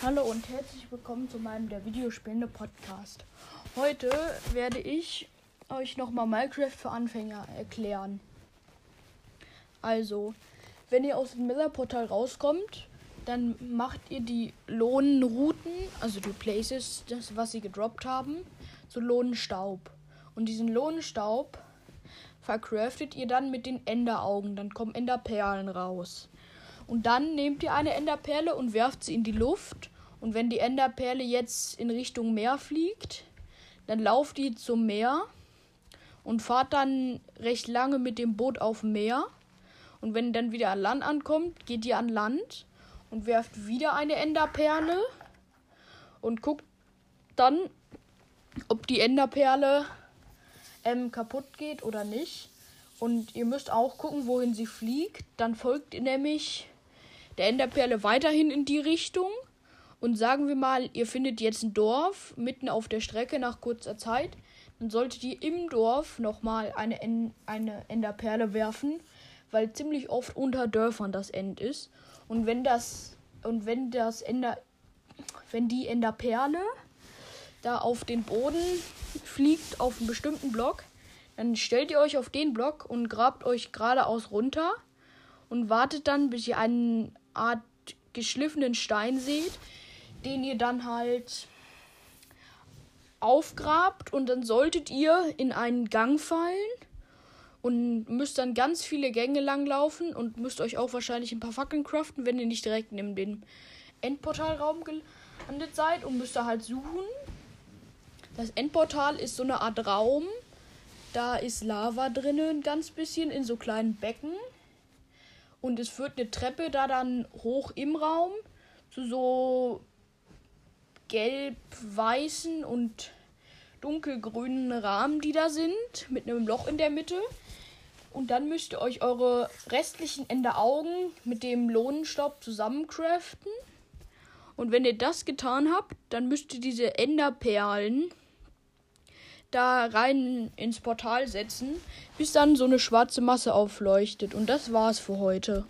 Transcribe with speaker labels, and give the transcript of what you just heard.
Speaker 1: Hallo und herzlich willkommen zu meinem der Videospielende Podcast. Heute werde ich euch nochmal Minecraft für Anfänger erklären. Also, wenn ihr aus dem Miller-Portal rauskommt, dann macht ihr die Lohnenrouten, also die Places, das was sie gedroppt haben, zu Lohnenstaub. Und diesen Lohnenstaub vercraftet ihr dann mit den Enderaugen. Dann kommen Enderperlen raus. Und dann nehmt ihr eine Enderperle und werft sie in die Luft. Und wenn die Enderperle jetzt in Richtung Meer fliegt, dann lauft die zum Meer und fahrt dann recht lange mit dem Boot auf Meer. Und wenn dann wieder an Land ankommt, geht ihr an Land und werft wieder eine Enderperle und guckt dann, ob die Enderperle ähm, kaputt geht oder nicht. Und ihr müsst auch gucken, wohin sie fliegt. Dann folgt ihr nämlich der Enderperle weiterhin in die Richtung. Und sagen wir mal, ihr findet jetzt ein Dorf mitten auf der Strecke nach kurzer Zeit. Dann solltet ihr im Dorf nochmal eine, en eine Enderperle werfen, weil ziemlich oft unter Dörfern das End ist. Und wenn das und wenn das Ender wenn die Enderperle da auf den Boden fliegt auf einen bestimmten Block, dann stellt ihr euch auf den Block und grabt euch geradeaus runter und wartet dann, bis ihr eine Art geschliffenen Stein seht, den ihr dann halt aufgrabt und dann solltet ihr in einen Gang fallen und müsst dann ganz viele Gänge lang laufen und müsst euch auch wahrscheinlich ein paar Fackeln craften, wenn ihr nicht direkt in den Endportalraum gelandet seid und müsst da halt suchen. Das Endportal ist so eine Art Raum. Da ist Lava drinnen, ein ganz bisschen in so kleinen Becken. Und es führt eine Treppe da dann hoch im Raum zu so gelb-weißen und dunkelgrünen Rahmen, die da sind, mit einem Loch in der Mitte. Und dann müsst ihr euch eure restlichen Enderaugen mit dem Lohnenstaub zusammencraften. Und wenn ihr das getan habt, dann müsst ihr diese Enderperlen da rein ins Portal setzen, bis dann so eine schwarze Masse aufleuchtet. Und das war's für heute.